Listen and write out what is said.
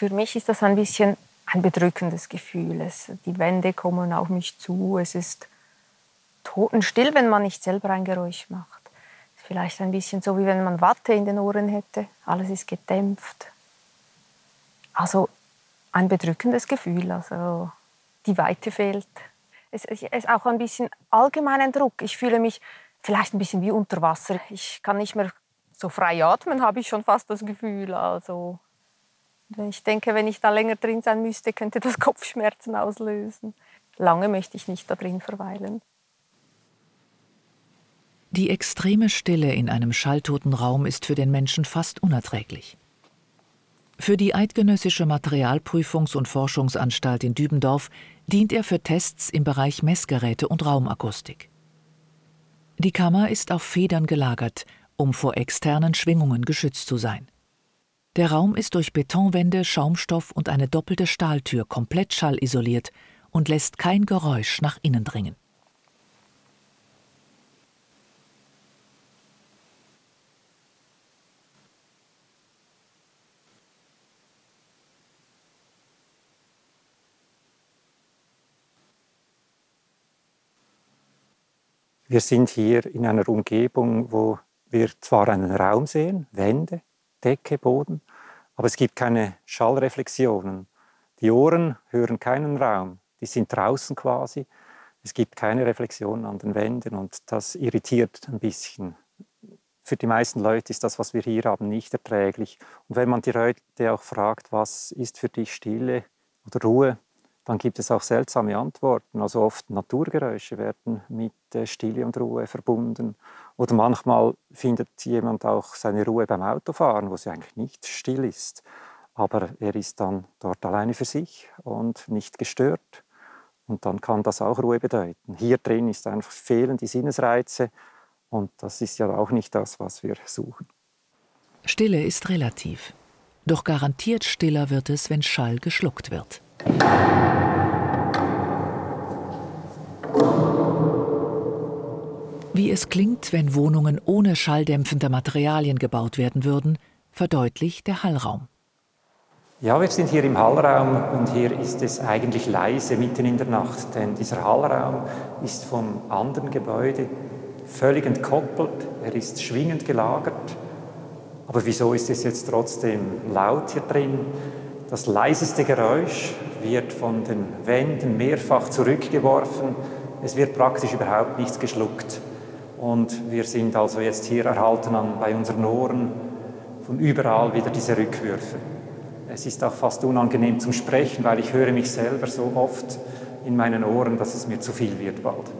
Für mich ist das ein bisschen ein bedrückendes Gefühl. Es, die Wände kommen auf mich zu. Es ist totenstill, wenn man nicht selber ein Geräusch macht. Vielleicht ein bisschen so, wie wenn man Watte in den Ohren hätte. Alles ist gedämpft. Also ein bedrückendes Gefühl. Also die Weite fehlt. Es ist auch ein bisschen allgemeinen Druck. Ich fühle mich vielleicht ein bisschen wie unter Wasser. Ich kann nicht mehr so frei atmen, habe ich schon fast das Gefühl. Also ich denke, wenn ich da länger drin sein müsste, könnte das Kopfschmerzen auslösen. Lange möchte ich nicht da drin verweilen. Die extreme Stille in einem schalltoten Raum ist für den Menschen fast unerträglich. Für die Eidgenössische Materialprüfungs- und Forschungsanstalt in Dübendorf dient er für Tests im Bereich Messgeräte und Raumakustik. Die Kammer ist auf Federn gelagert, um vor externen Schwingungen geschützt zu sein. Der Raum ist durch Betonwände, Schaumstoff und eine doppelte Stahltür komplett schallisoliert und lässt kein Geräusch nach innen dringen. Wir sind hier in einer Umgebung, wo wir zwar einen Raum sehen, Wände, Decke, Boden, aber es gibt keine Schallreflexionen. Die Ohren hören keinen Raum, die sind draußen quasi. Es gibt keine Reflexionen an den Wänden und das irritiert ein bisschen. Für die meisten Leute ist das, was wir hier haben, nicht erträglich. Und wenn man die Leute auch fragt, was ist für dich Stille oder Ruhe, dann gibt es auch seltsame Antworten. Also oft Naturgeräusche werden mit äh, Stille und Ruhe verbunden. Oder manchmal findet jemand auch seine Ruhe beim Autofahren, wo sie eigentlich nicht still ist. Aber er ist dann dort alleine für sich und nicht gestört. Und dann kann das auch Ruhe bedeuten. Hier drin ist einfach fehlen die Sinnesreize und das ist ja auch nicht das, was wir suchen. Stille ist relativ. Doch garantiert stiller wird es, wenn Schall geschluckt wird. Wie es klingt, wenn Wohnungen ohne schalldämpfende Materialien gebaut werden würden, verdeutlicht der Hallraum. Ja, wir sind hier im Hallraum und hier ist es eigentlich leise mitten in der Nacht, denn dieser Hallraum ist vom anderen Gebäude völlig entkoppelt, er ist schwingend gelagert. Aber wieso ist es jetzt trotzdem laut hier drin? Das leiseste Geräusch wird von den Wänden mehrfach zurückgeworfen. Es wird praktisch überhaupt nichts geschluckt. Und wir sind also jetzt hier erhalten an, bei unseren Ohren von überall wieder diese Rückwürfe. Es ist auch fast unangenehm zum Sprechen, weil ich höre mich selber so oft in meinen Ohren, dass es mir zu viel wird bald.